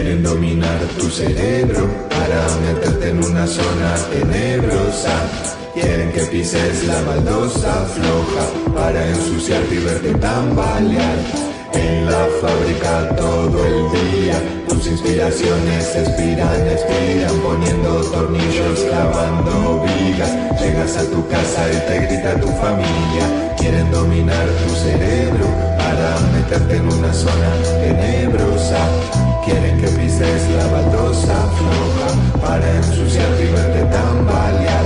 Quieren dominar tu cerebro para meterte en una zona tenebrosa. Quieren que pises la baldosa floja para ensuciarte y verte tambalear. En la fábrica todo el día, tus inspiraciones expiran, expiran, poniendo tornillos, clavando vigas. Llegas a tu casa y te grita tu familia. Quieren dominar tu cerebro para meterte en una zona tenebrosa. Quieren que pises la baldosa floja para ensuciarte y verte tambalear.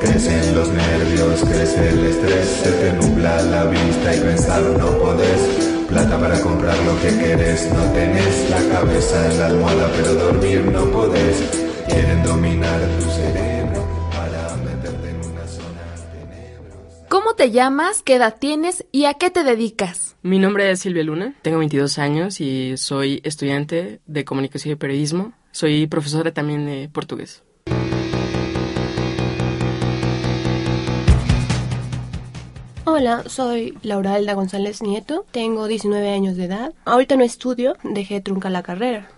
Crecen los nervios, crece el estrés, se te nubla la vista y pensar no podés. Plata para comprar lo que querés, no tenés la cabeza en la almohada, pero dormir no podés. Quieren dominar tu cerebro para meterte en una zona tenebrosa. ¿Cómo te llamas? ¿Qué edad tienes? ¿Y a qué te dedicas? Mi nombre es Silvia Luna, tengo 22 años y soy estudiante de comunicación y periodismo. Soy profesora también de portugués. Hola, soy Laura Alda González Nieto, tengo 19 años de edad. Ahorita no estudio, dejé trunca la carrera.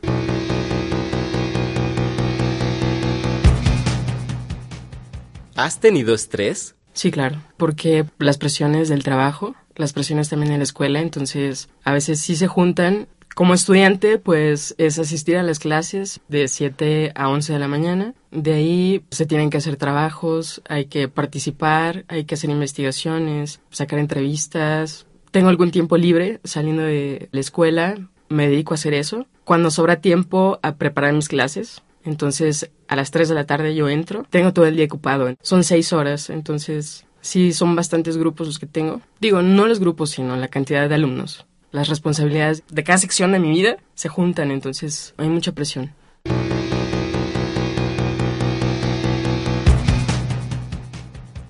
¿Has tenido estrés? Sí, claro, porque las presiones del trabajo, las presiones también en la escuela, entonces a veces sí se juntan. Como estudiante, pues es asistir a las clases de 7 a 11 de la mañana. De ahí se tienen que hacer trabajos, hay que participar, hay que hacer investigaciones, sacar entrevistas. Tengo algún tiempo libre saliendo de la escuela, me dedico a hacer eso. Cuando sobra tiempo a preparar mis clases, entonces a las 3 de la tarde yo entro, tengo todo el día ocupado. Son 6 horas, entonces sí son bastantes grupos los que tengo. Digo, no los grupos, sino la cantidad de alumnos. Las responsabilidades de cada sección de mi vida se juntan, entonces hay mucha presión.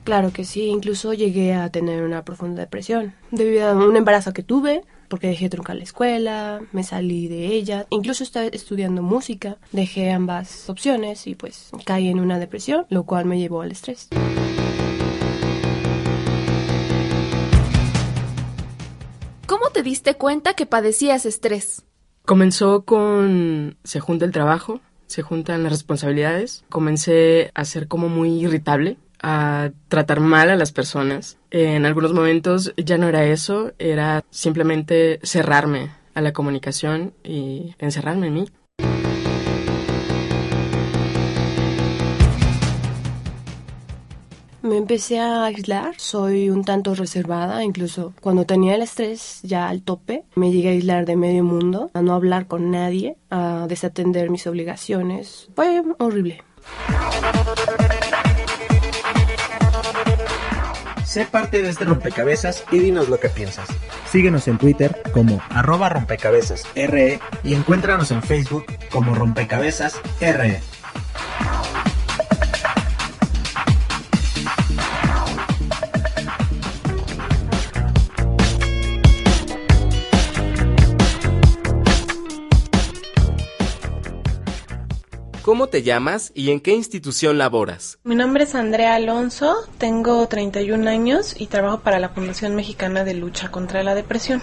Claro que sí, incluso llegué a tener una profunda depresión debido a un embarazo que tuve, porque dejé truncar la escuela, me salí de ella, incluso estaba estudiando música, dejé ambas opciones y pues caí en una depresión, lo cual me llevó al estrés. Diste cuenta que padecías estrés? Comenzó con se junta el trabajo, se juntan las responsabilidades. Comencé a ser como muy irritable, a tratar mal a las personas. En algunos momentos ya no era eso, era simplemente cerrarme a la comunicación y encerrarme en mí. Me empecé a aislar, soy un tanto reservada, incluso cuando tenía el estrés ya al tope, me llegué a aislar de medio mundo, a no hablar con nadie, a desatender mis obligaciones. Fue horrible. Sé parte de este rompecabezas y dinos lo que piensas. Síguenos en Twitter como arroba rompecabezas RE y encuéntranos en Facebook como rompecabezas RE. ¿Cómo te llamas y en qué institución laboras? Mi nombre es Andrea Alonso, tengo 31 años y trabajo para la Fundación Mexicana de Lucha contra la Depresión.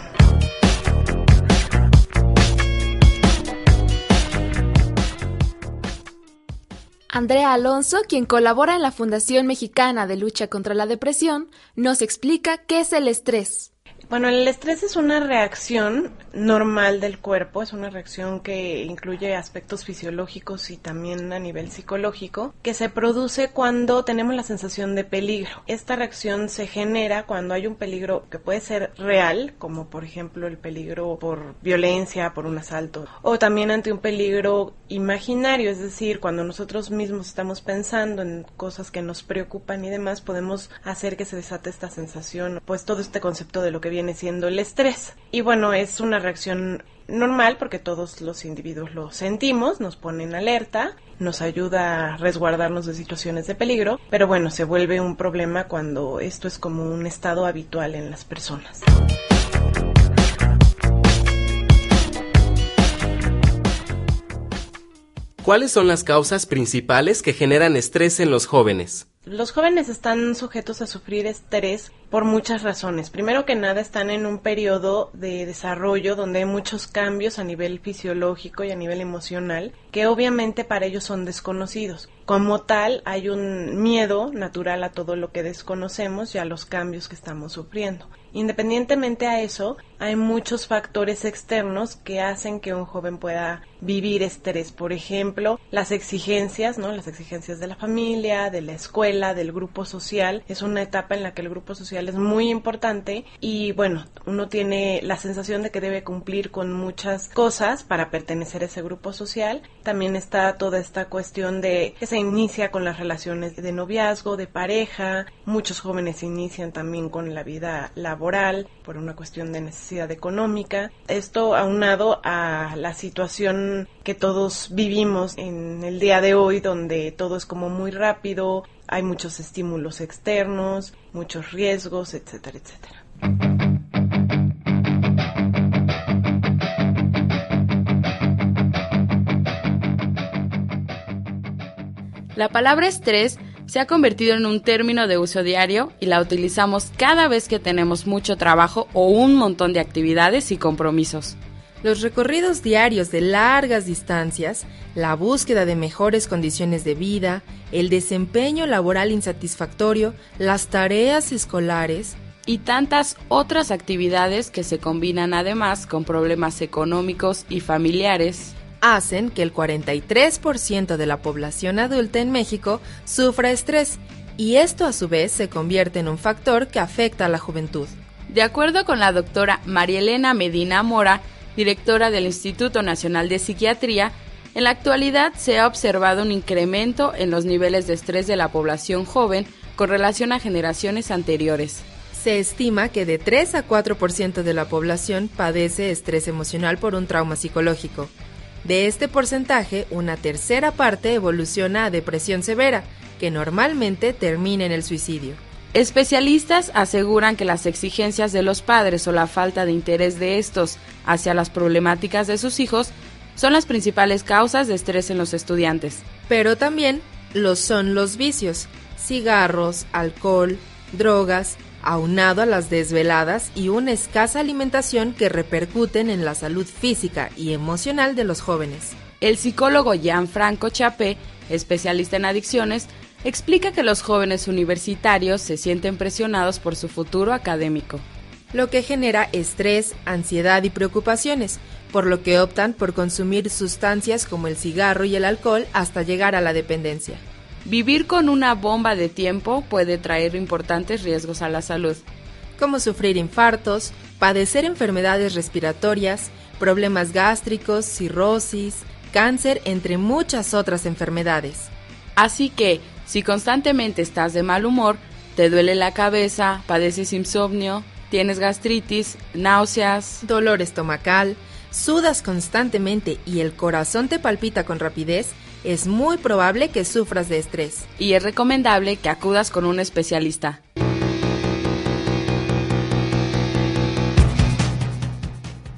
Andrea Alonso, quien colabora en la Fundación Mexicana de Lucha contra la Depresión, nos explica qué es el estrés. Bueno, el estrés es una reacción normal del cuerpo, es una reacción que incluye aspectos fisiológicos y también a nivel psicológico, que se produce cuando tenemos la sensación de peligro. Esta reacción se genera cuando hay un peligro que puede ser real, como por ejemplo el peligro por violencia, por un asalto, o también ante un peligro imaginario, es decir, cuando nosotros mismos estamos pensando en cosas que nos preocupan y demás, podemos hacer que se desate esta sensación, pues todo este concepto de lo que viene siendo el estrés. Y bueno, es una reacción normal porque todos los individuos lo sentimos, nos pone en alerta nos ayuda a resguardarnos de situaciones de peligro, pero bueno, se vuelve un problema cuando esto es como un estado habitual en las personas. ¿Cuáles son las causas principales que generan estrés en los jóvenes? Los jóvenes están sujetos a sufrir estrés por muchas razones. Primero que nada están en un periodo de desarrollo donde hay muchos cambios a nivel fisiológico y a nivel emocional que obviamente para ellos son desconocidos. Como tal, hay un miedo natural a todo lo que desconocemos y a los cambios que estamos sufriendo. Independientemente a eso, hay muchos factores externos que hacen que un joven pueda vivir estrés. Por ejemplo, las exigencias, ¿no? Las exigencias de la familia, de la escuela, del grupo social. Es una etapa en la que el grupo social es muy importante y bueno, uno tiene la sensación de que debe cumplir con muchas cosas para pertenecer a ese grupo social. También está toda esta cuestión de que se inicia con las relaciones de noviazgo, de pareja. Muchos jóvenes inician también con la vida laboral por una cuestión de necesidad económica. Esto aunado a la situación que todos vivimos en el día de hoy, donde todo es como muy rápido, hay muchos estímulos externos, muchos riesgos, etcétera, etcétera. La palabra estrés se ha convertido en un término de uso diario y la utilizamos cada vez que tenemos mucho trabajo o un montón de actividades y compromisos. Los recorridos diarios de largas distancias, la búsqueda de mejores condiciones de vida, el desempeño laboral insatisfactorio, las tareas escolares y tantas otras actividades que se combinan además con problemas económicos y familiares hacen que el 43% de la población adulta en México sufra estrés y esto a su vez se convierte en un factor que afecta a la juventud. De acuerdo con la doctora Marielena Medina Mora, directora del Instituto Nacional de Psiquiatría, en la actualidad se ha observado un incremento en los niveles de estrés de la población joven con relación a generaciones anteriores. Se estima que de 3 a 4% de la población padece estrés emocional por un trauma psicológico. De este porcentaje, una tercera parte evoluciona a depresión severa, que normalmente termina en el suicidio. Especialistas aseguran que las exigencias de los padres o la falta de interés de estos hacia las problemáticas de sus hijos son las principales causas de estrés en los estudiantes. Pero también lo son los vicios, cigarros, alcohol, drogas, aunado a las desveladas y una escasa alimentación que repercuten en la salud física y emocional de los jóvenes. El psicólogo Gianfranco Chapé, especialista en adicciones, explica que los jóvenes universitarios se sienten presionados por su futuro académico, lo que genera estrés, ansiedad y preocupaciones, por lo que optan por consumir sustancias como el cigarro y el alcohol hasta llegar a la dependencia. Vivir con una bomba de tiempo puede traer importantes riesgos a la salud, como sufrir infartos, padecer enfermedades respiratorias, problemas gástricos, cirrosis, cáncer, entre muchas otras enfermedades. Así que, si constantemente estás de mal humor, te duele la cabeza, padeces insomnio, tienes gastritis, náuseas, dolor estomacal, sudas constantemente y el corazón te palpita con rapidez, es muy probable que sufras de estrés. Y es recomendable que acudas con un especialista.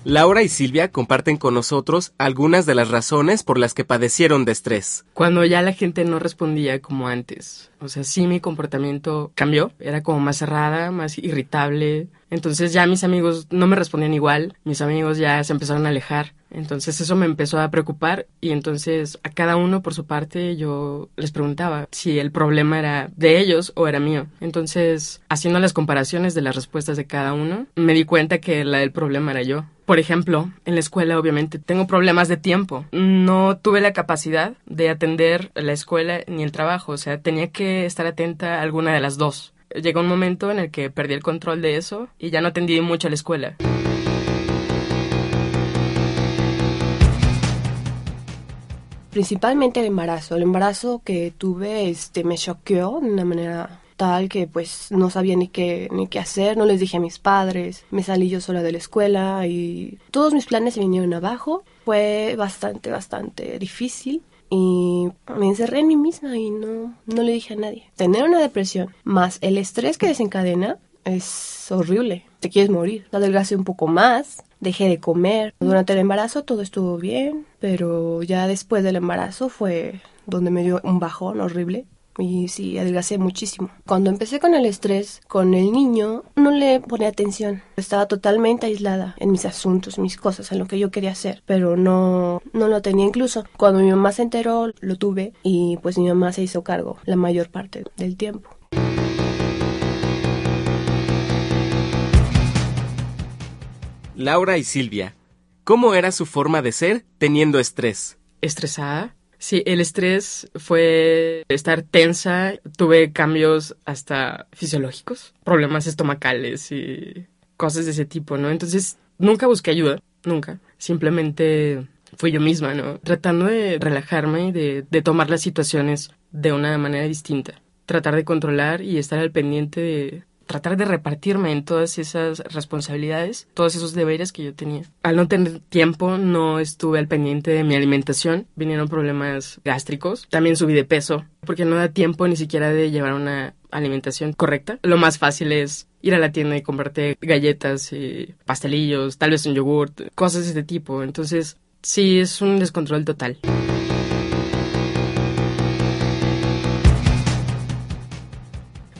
Laura y Silvia comparten con nosotros algunas de las razones por las que padecieron de estrés. Cuando ya la gente no respondía como antes. O sea, sí mi comportamiento cambió. Era como más cerrada, más irritable. Entonces ya mis amigos no me respondían igual. Mis amigos ya se empezaron a alejar. Entonces eso me empezó a preocupar y entonces a cada uno por su parte yo les preguntaba si el problema era de ellos o era mío. Entonces, haciendo las comparaciones de las respuestas de cada uno, me di cuenta que la del problema era yo. Por ejemplo, en la escuela obviamente tengo problemas de tiempo. No tuve la capacidad de atender la escuela ni el trabajo, o sea, tenía que estar atenta a alguna de las dos. Llegó un momento en el que perdí el control de eso y ya no atendí mucho a la escuela. Principalmente el embarazo. El embarazo que tuve este me choqueó de una manera tal que pues no sabía ni qué ni qué hacer, no les dije a mis padres, me salí yo sola de la escuela y todos mis planes se vinieron abajo. Fue bastante bastante difícil y me encerré en mí misma y no, no le dije a nadie. Tener una depresión más el estrés que desencadena es horrible. Te quieres morir. Adelgacé un poco más, dejé de comer. Durante el embarazo todo estuvo bien, pero ya después del embarazo fue donde me dio un bajón horrible. Y sí, adelgacé muchísimo. Cuando empecé con el estrés, con el niño, no le ponía atención. Estaba totalmente aislada en mis asuntos, mis cosas, en lo que yo quería hacer. Pero no, no lo tenía incluso. Cuando mi mamá se enteró, lo tuve. Y pues mi mamá se hizo cargo la mayor parte del tiempo. Laura y Silvia, ¿cómo era su forma de ser teniendo estrés? ¿Estresada? Sí, el estrés fue estar tensa, tuve cambios hasta fisiológicos, problemas estomacales y cosas de ese tipo, ¿no? Entonces, nunca busqué ayuda, nunca. Simplemente fui yo misma, ¿no? Tratando de relajarme y de, de tomar las situaciones de una manera distinta. Tratar de controlar y estar al pendiente de, tratar de repartirme en todas esas responsabilidades, todos esos deberes que yo tenía. Al no tener tiempo, no estuve al pendiente de mi alimentación, vinieron problemas gástricos, también subí de peso, porque no da tiempo ni siquiera de llevar una alimentación correcta. Lo más fácil es ir a la tienda y comprarte galletas y pastelillos, tal vez un yogurt, cosas de este tipo. Entonces, sí, es un descontrol total.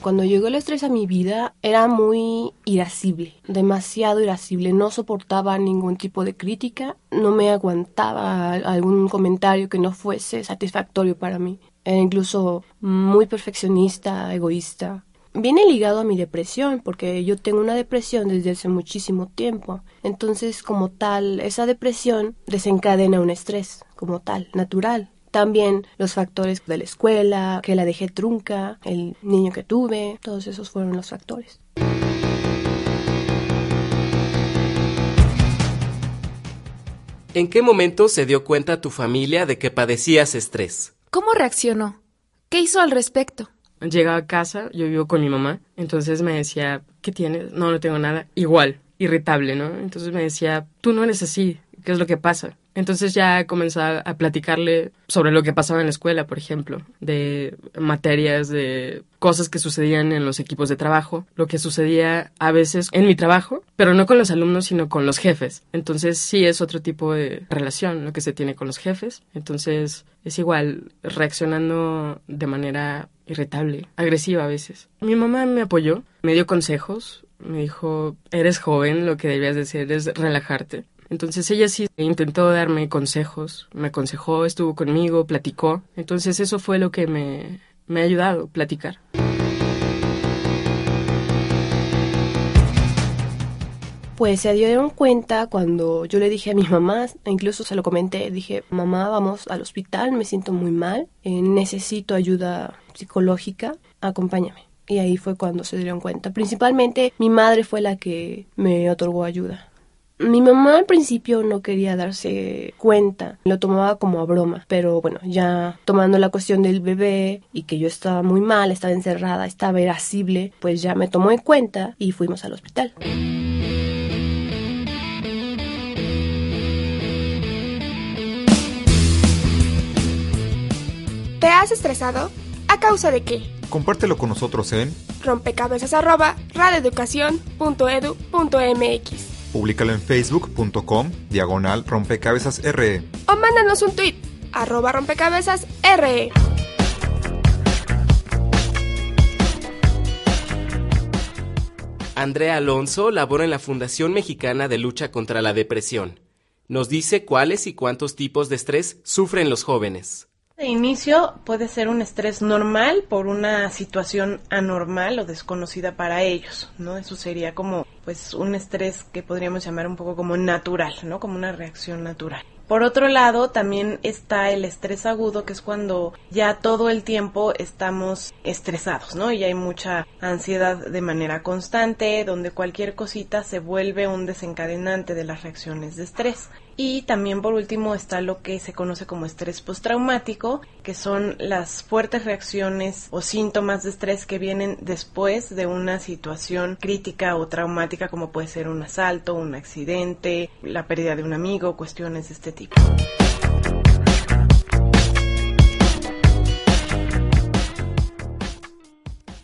Cuando llegó el estrés a mi vida era muy irascible, demasiado irascible, no soportaba ningún tipo de crítica, no me aguantaba algún comentario que no fuese satisfactorio para mí. Era incluso muy perfeccionista, egoísta. Viene ligado a mi depresión, porque yo tengo una depresión desde hace muchísimo tiempo. Entonces, como tal, esa depresión desencadena un estrés, como tal, natural. También los factores de la escuela, que la dejé trunca, el niño que tuve, todos esos fueron los factores. ¿En qué momento se dio cuenta tu familia de que padecías estrés? ¿Cómo reaccionó? ¿Qué hizo al respecto? Llegaba a casa, yo vivo con mi mamá, entonces me decía, ¿qué tienes? No, no tengo nada. Igual, irritable, ¿no? Entonces me decía, tú no eres así, ¿qué es lo que pasa? Entonces ya comenzó a platicarle sobre lo que pasaba en la escuela, por ejemplo, de materias, de cosas que sucedían en los equipos de trabajo, lo que sucedía a veces en mi trabajo, pero no con los alumnos, sino con los jefes. Entonces sí es otro tipo de relación lo que se tiene con los jefes. Entonces es igual, reaccionando de manera irritable, agresiva a veces. Mi mamá me apoyó, me dio consejos, me dijo, eres joven, lo que debías de hacer es relajarte. Entonces ella sí intentó darme consejos, me aconsejó, estuvo conmigo, platicó. Entonces eso fue lo que me, me ha ayudado, platicar. Pues se dieron cuenta cuando yo le dije a mi mamá, incluso se lo comenté, dije, mamá, vamos al hospital, me siento muy mal, eh, necesito ayuda psicológica, acompáñame. Y ahí fue cuando se dieron cuenta. Principalmente mi madre fue la que me otorgó ayuda. Mi mamá al principio no quería darse cuenta, lo tomaba como a broma, pero bueno, ya tomando la cuestión del bebé y que yo estaba muy mal, estaba encerrada, estaba irascible, pues ya me tomó en cuenta y fuimos al hospital. ¿Te has estresado? ¿A causa de qué? Compártelo con nosotros en rompecabezas arroba radioeducación.edu.mx Públicalo en facebook.com diagonal rompecabezas RE. O mándanos un tweet arroba rompecabezas RE. Andrea Alonso labora en la Fundación Mexicana de Lucha contra la Depresión. Nos dice cuáles y cuántos tipos de estrés sufren los jóvenes. De inicio puede ser un estrés normal por una situación anormal o desconocida para ellos, ¿no? Eso sería como pues un estrés que podríamos llamar un poco como natural, ¿no? Como una reacción natural. Por otro lado, también está el estrés agudo, que es cuando ya todo el tiempo estamos estresados, ¿no? Y hay mucha ansiedad de manera constante, donde cualquier cosita se vuelve un desencadenante de las reacciones de estrés. Y también por último está lo que se conoce como estrés postraumático, que son las fuertes reacciones o síntomas de estrés que vienen después de una situación crítica o traumática como puede ser un asalto, un accidente, la pérdida de un amigo, cuestiones de este tipo.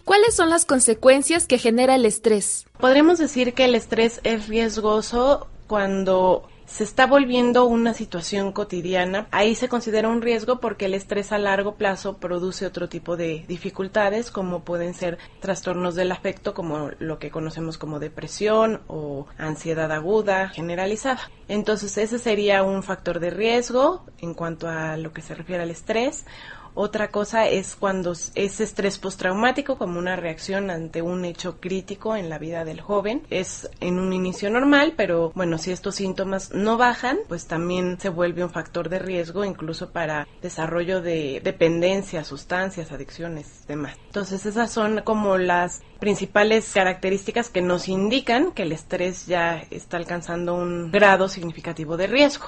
¿Cuáles son las consecuencias que genera el estrés? Podremos decir que el estrés es riesgoso cuando se está volviendo una situación cotidiana. Ahí se considera un riesgo porque el estrés a largo plazo produce otro tipo de dificultades como pueden ser trastornos del afecto como lo que conocemos como depresión o ansiedad aguda generalizada. Entonces ese sería un factor de riesgo en cuanto a lo que se refiere al estrés. Otra cosa es cuando es estrés postraumático como una reacción ante un hecho crítico en la vida del joven. Es en un inicio normal, pero bueno, si estos síntomas no bajan, pues también se vuelve un factor de riesgo incluso para desarrollo de dependencia, sustancias, adicciones, demás. Entonces esas son como las principales características que nos indican que el estrés ya está alcanzando un grado significativo de riesgo.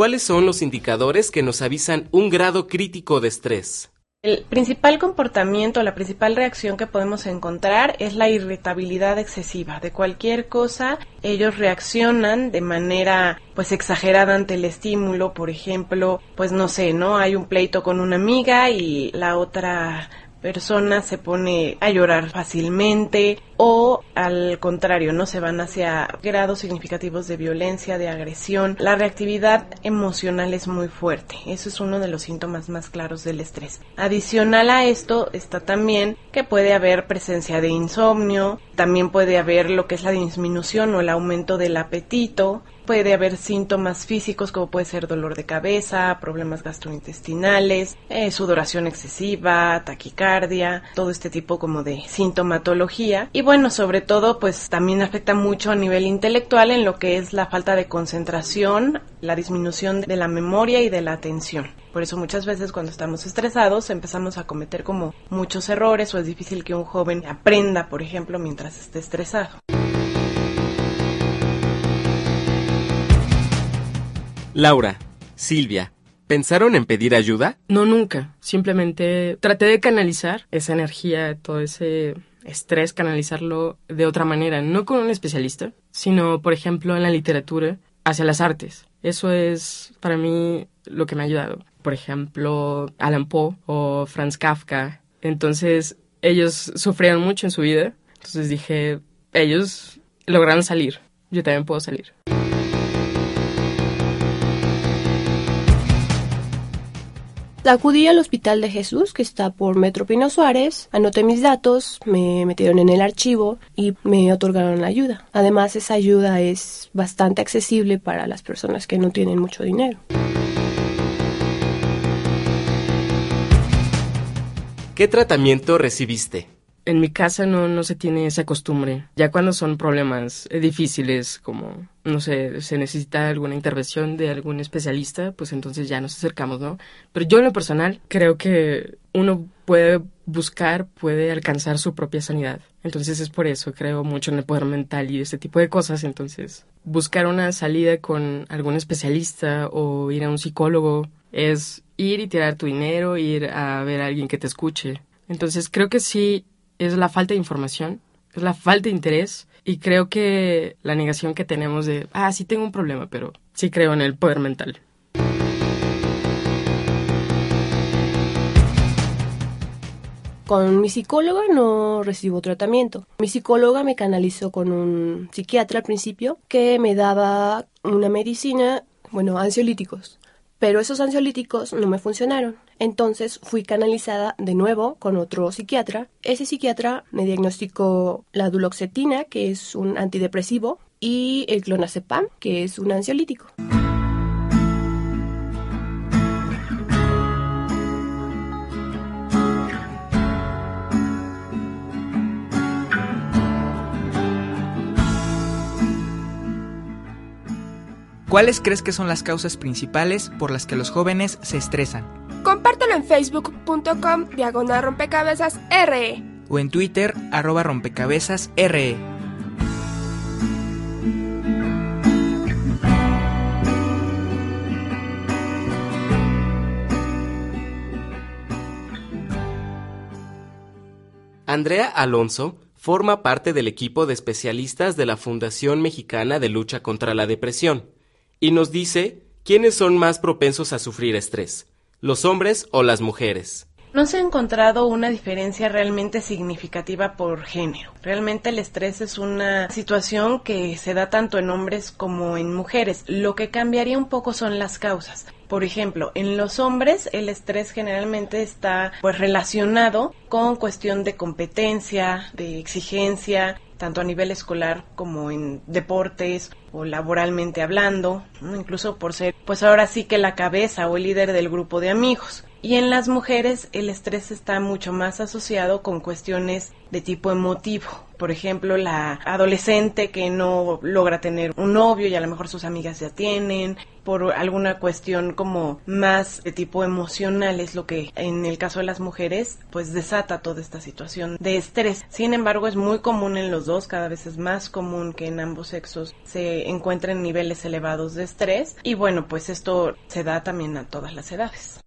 ¿Cuáles son los indicadores que nos avisan un grado crítico de estrés? El principal comportamiento, la principal reacción que podemos encontrar es la irritabilidad excesiva. De cualquier cosa, ellos reaccionan de manera pues exagerada ante el estímulo, por ejemplo, pues no sé, ¿no? Hay un pleito con una amiga y la otra persona se pone a llorar fácilmente o al contrario, no se van hacia grados significativos de violencia, de agresión. La reactividad emocional es muy fuerte. Eso es uno de los síntomas más claros del estrés. Adicional a esto está también que puede haber presencia de insomnio, también puede haber lo que es la disminución o el aumento del apetito, puede haber síntomas físicos como puede ser dolor de cabeza, problemas gastrointestinales, eh, sudoración excesiva, taquicardia, todo este tipo como de sintomatología. Y bueno, sobre todo pues también afecta mucho a nivel intelectual en lo que es la falta de concentración, la disminución de la memoria y de la atención. Por eso muchas veces cuando estamos estresados empezamos a cometer como muchos errores o es difícil que un joven aprenda, por ejemplo, mientras esté estresado. Laura, Silvia, ¿pensaron en pedir ayuda? No, nunca. Simplemente traté de canalizar esa energía, todo ese estrés, canalizarlo de otra manera, no con un especialista, sino, por ejemplo, en la literatura, hacia las artes. Eso es para mí lo que me ha ayudado. Por ejemplo, Alan Poe o Franz Kafka. Entonces, ellos sufrieron mucho en su vida. Entonces dije, ellos lograron salir. Yo también puedo salir. Acudí al Hospital de Jesús, que está por Metro Pino Suárez, anoté mis datos, me metieron en el archivo y me otorgaron la ayuda. Además, esa ayuda es bastante accesible para las personas que no tienen mucho dinero. ¿Qué tratamiento recibiste? En mi casa no, no se tiene esa costumbre. Ya cuando son problemas eh, difíciles, como, no sé, se necesita alguna intervención de algún especialista, pues entonces ya nos acercamos, ¿no? Pero yo en lo personal creo que uno puede buscar, puede alcanzar su propia sanidad. Entonces es por eso, creo mucho en el poder mental y este tipo de cosas. Entonces, buscar una salida con algún especialista o ir a un psicólogo es ir y tirar tu dinero, ir a ver a alguien que te escuche. Entonces creo que sí es la falta de información, es la falta de interés y creo que la negación que tenemos de, ah, sí tengo un problema, pero sí creo en el poder mental. Con mi psicóloga no recibo tratamiento. Mi psicóloga me canalizó con un psiquiatra al principio que me daba una medicina, bueno, ansiolíticos pero esos ansiolíticos no me funcionaron. Entonces fui canalizada de nuevo con otro psiquiatra. Ese psiquiatra me diagnosticó la duloxetina, que es un antidepresivo, y el clonazepam, que es un ansiolítico. ¿Cuáles crees que son las causas principales por las que los jóvenes se estresan? Compártelo en facebook.com diagonal rompecabezas RE o en Twitter arroba rompecabezas RE. Andrea Alonso forma parte del equipo de especialistas de la Fundación Mexicana de Lucha contra la Depresión y nos dice ¿quiénes son más propensos a sufrir estrés? ¿Los hombres o las mujeres? No se ha encontrado una diferencia realmente significativa por género. Realmente el estrés es una situación que se da tanto en hombres como en mujeres. Lo que cambiaría un poco son las causas. Por ejemplo, en los hombres el estrés generalmente está pues relacionado con cuestión de competencia, de exigencia, tanto a nivel escolar como en deportes o laboralmente hablando, incluso por ser pues ahora sí que la cabeza o el líder del grupo de amigos. Y en las mujeres el estrés está mucho más asociado con cuestiones de tipo emotivo. Por ejemplo, la adolescente que no logra tener un novio y a lo mejor sus amigas ya tienen, por alguna cuestión como más de tipo emocional es lo que en el caso de las mujeres pues desata toda esta situación de estrés. Sin embargo, es muy común en los dos, cada vez es más común que en ambos sexos se encuentren niveles elevados de estrés y bueno, pues esto se da también a todas las edades.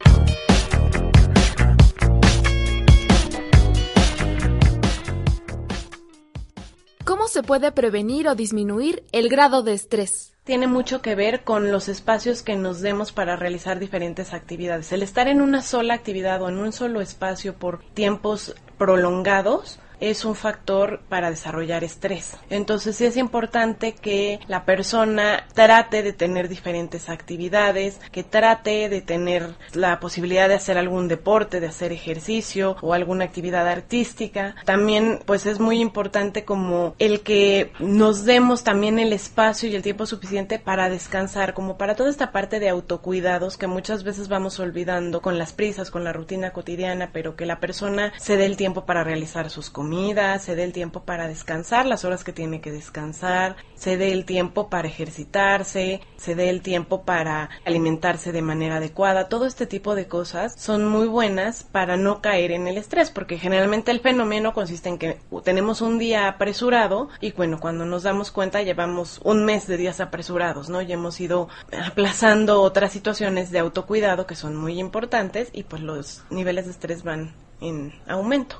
¿Cómo se puede prevenir o disminuir el grado de estrés? Tiene mucho que ver con los espacios que nos demos para realizar diferentes actividades. El estar en una sola actividad o en un solo espacio por tiempos prolongados es un factor para desarrollar estrés. Entonces sí es importante que la persona trate de tener diferentes actividades, que trate de tener la posibilidad de hacer algún deporte, de hacer ejercicio o alguna actividad artística. También pues es muy importante como el que nos demos también el espacio y el tiempo suficiente para descansar, como para toda esta parte de autocuidados que muchas veces vamos olvidando con las prisas, con la rutina cotidiana, pero que la persona se dé el tiempo para realizar sus comidas se dé el tiempo para descansar las horas que tiene que descansar, se dé el tiempo para ejercitarse, se dé el tiempo para alimentarse de manera adecuada. Todo este tipo de cosas son muy buenas para no caer en el estrés, porque generalmente el fenómeno consiste en que tenemos un día apresurado y bueno, cuando nos damos cuenta llevamos un mes de días apresurados, ¿no? Y hemos ido aplazando otras situaciones de autocuidado que son muy importantes y pues los niveles de estrés van en aumento.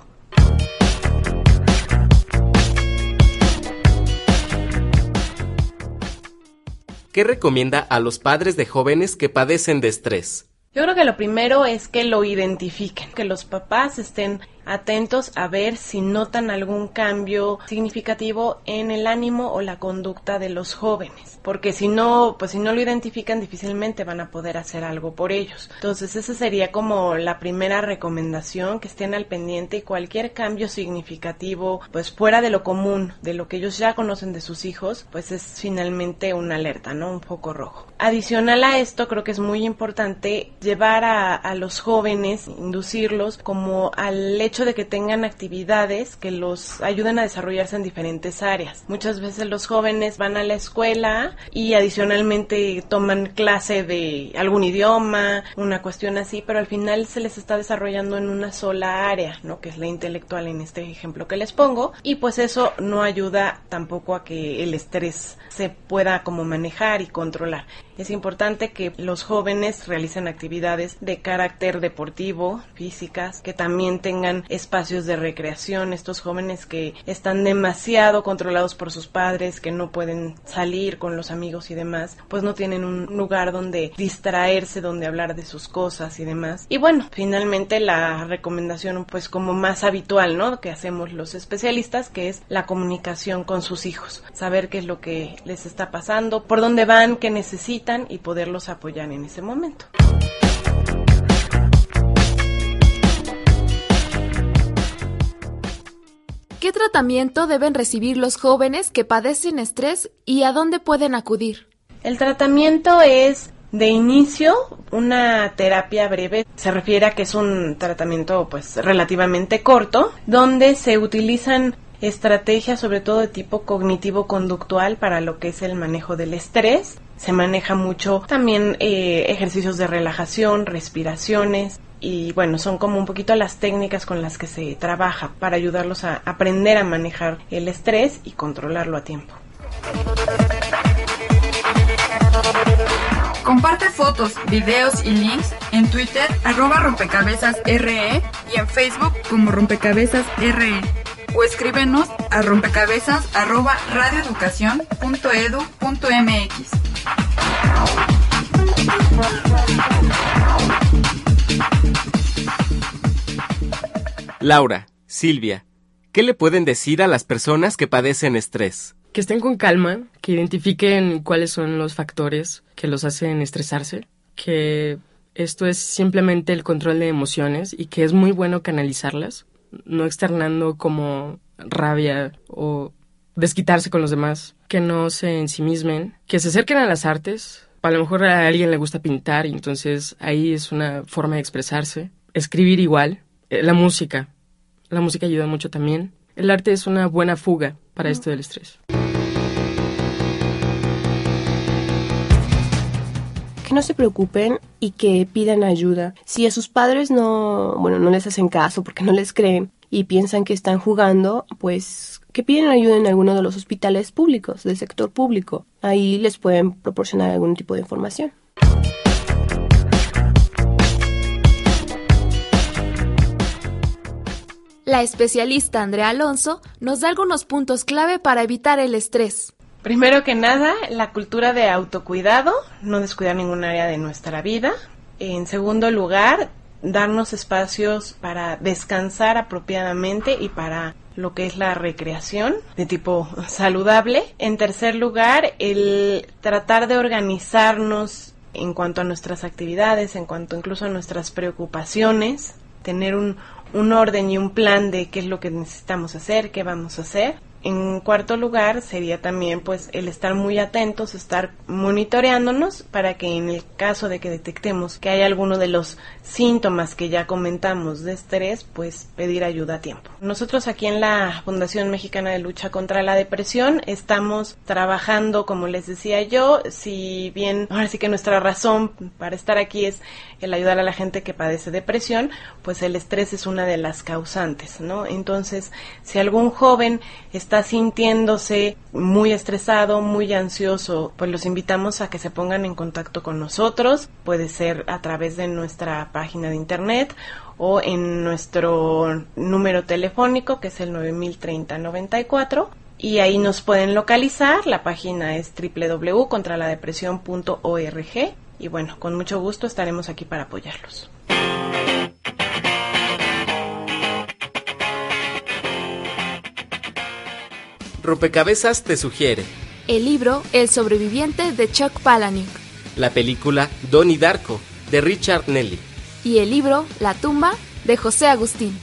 ¿Qué recomienda a los padres de jóvenes que padecen de estrés? Yo creo que lo primero es que lo identifiquen, que los papás estén atentos a ver si notan algún cambio significativo en el ánimo o la conducta de los jóvenes, porque si no, pues si no lo identifican difícilmente van a poder hacer algo por ellos. Entonces, esa sería como la primera recomendación, que estén al pendiente y cualquier cambio significativo, pues fuera de lo común, de lo que ellos ya conocen de sus hijos, pues es finalmente una alerta, ¿no? Un foco rojo. Adicional a esto, creo que es muy importante llevar a, a los jóvenes, inducirlos como al hecho de que tengan actividades que los ayuden a desarrollarse en diferentes áreas. Muchas veces los jóvenes van a la escuela y adicionalmente toman clase de algún idioma, una cuestión así, pero al final se les está desarrollando en una sola área, ¿no? Que es la intelectual en este ejemplo que les pongo. Y pues eso no ayuda tampoco a que el estrés se pueda como manejar y controlar. Es importante que los jóvenes realicen actividades de carácter deportivo, físicas, que también tengan espacios de recreación. Estos jóvenes que están demasiado controlados por sus padres, que no pueden salir con los amigos y demás, pues no tienen un lugar donde distraerse, donde hablar de sus cosas y demás. Y bueno, finalmente la recomendación pues como más habitual, ¿no? Que hacemos los especialistas, que es la comunicación con sus hijos. Saber qué es lo que les está pasando, por dónde van, qué necesitan y poderlos apoyar en ese momento. ¿Qué tratamiento deben recibir los jóvenes que padecen estrés y a dónde pueden acudir? El tratamiento es de inicio una terapia breve se refiere a que es un tratamiento pues relativamente corto donde se utilizan estrategias sobre todo de tipo cognitivo conductual para lo que es el manejo del estrés se maneja mucho también eh, ejercicios de relajación, respiraciones y bueno, son como un poquito las técnicas con las que se trabaja para ayudarlos a aprender a manejar el estrés y controlarlo a tiempo. Comparte fotos, videos y links en Twitter arroba rompecabezas RE y en Facebook como rompecabezas RE o escríbenos a rompecabezas arroba radioeducación.edu.mx. Laura, Silvia, ¿qué le pueden decir a las personas que padecen estrés? Que estén con calma, que identifiquen cuáles son los factores que los hacen estresarse, que esto es simplemente el control de emociones y que es muy bueno canalizarlas, no externando como rabia o desquitarse con los demás, que no se ensimismen, que se acerquen a las artes. A lo mejor a alguien le gusta pintar y entonces ahí es una forma de expresarse. Escribir igual, eh, la música, la música ayuda mucho también. El arte es una buena fuga para esto del estrés. No se preocupen y que pidan ayuda. Si a sus padres no, bueno, no les hacen caso porque no les creen y piensan que están jugando, pues que piden ayuda en alguno de los hospitales públicos, del sector público. Ahí les pueden proporcionar algún tipo de información. La especialista Andrea Alonso nos da algunos puntos clave para evitar el estrés. Primero que nada, la cultura de autocuidado, no descuidar ningún área de nuestra vida. En segundo lugar, darnos espacios para descansar apropiadamente y para lo que es la recreación de tipo saludable. En tercer lugar, el tratar de organizarnos en cuanto a nuestras actividades, en cuanto incluso a nuestras preocupaciones, tener un, un orden y un plan de qué es lo que necesitamos hacer, qué vamos a hacer. En cuarto lugar sería también pues el estar muy atentos, estar monitoreándonos para que en el caso de que detectemos que hay alguno de los síntomas que ya comentamos de estrés, pues pedir ayuda a tiempo. Nosotros aquí en la Fundación Mexicana de Lucha contra la Depresión estamos trabajando, como les decía yo, si bien ahora sí que nuestra razón para estar aquí es el ayudar a la gente que padece depresión, pues el estrés es una de las causantes, ¿no? Entonces, si algún joven está sintiéndose muy estresado, muy ansioso, pues los invitamos a que se pongan en contacto con nosotros, puede ser a través de nuestra página de internet o en nuestro número telefónico que es el 903094 y ahí nos pueden localizar. La página es www.contraladepresión.org y bueno, con mucho gusto estaremos aquí para apoyarlos. Rompecabezas te sugiere. El libro El sobreviviente de Chuck Palahniuk. La película Donnie Darko de Richard Nelly. Y el libro La tumba de José Agustín.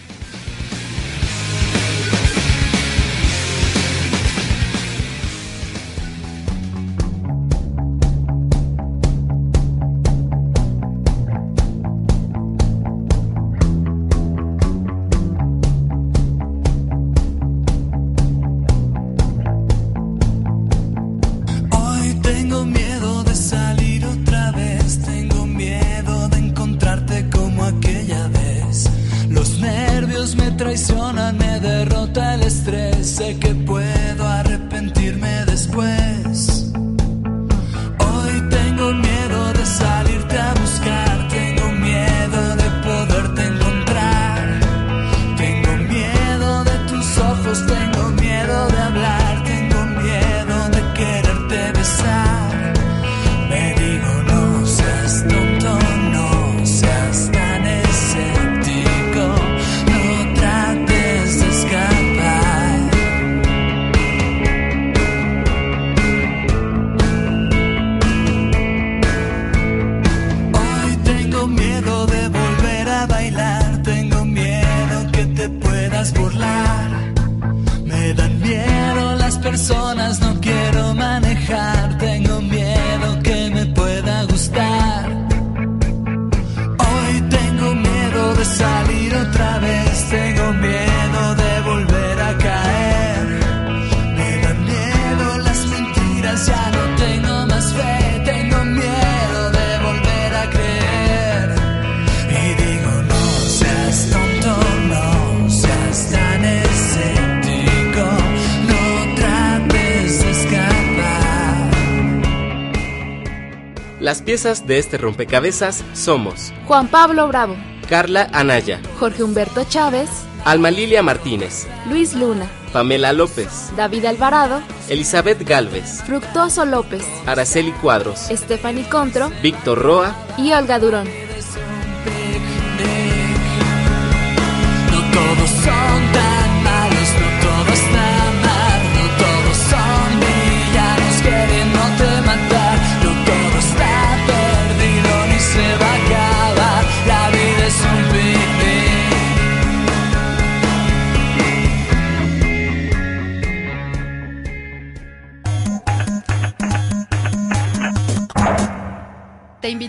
Piezas de este rompecabezas somos Juan Pablo Bravo, Carla Anaya, Jorge Humberto Chávez, Alma Lilia Martínez, Luis Luna, Pamela López, David Alvarado, Elizabeth Galvez, Fructuoso López, Araceli Cuadros, Stephanie Contro Víctor Roa y Olga Durón. No todos son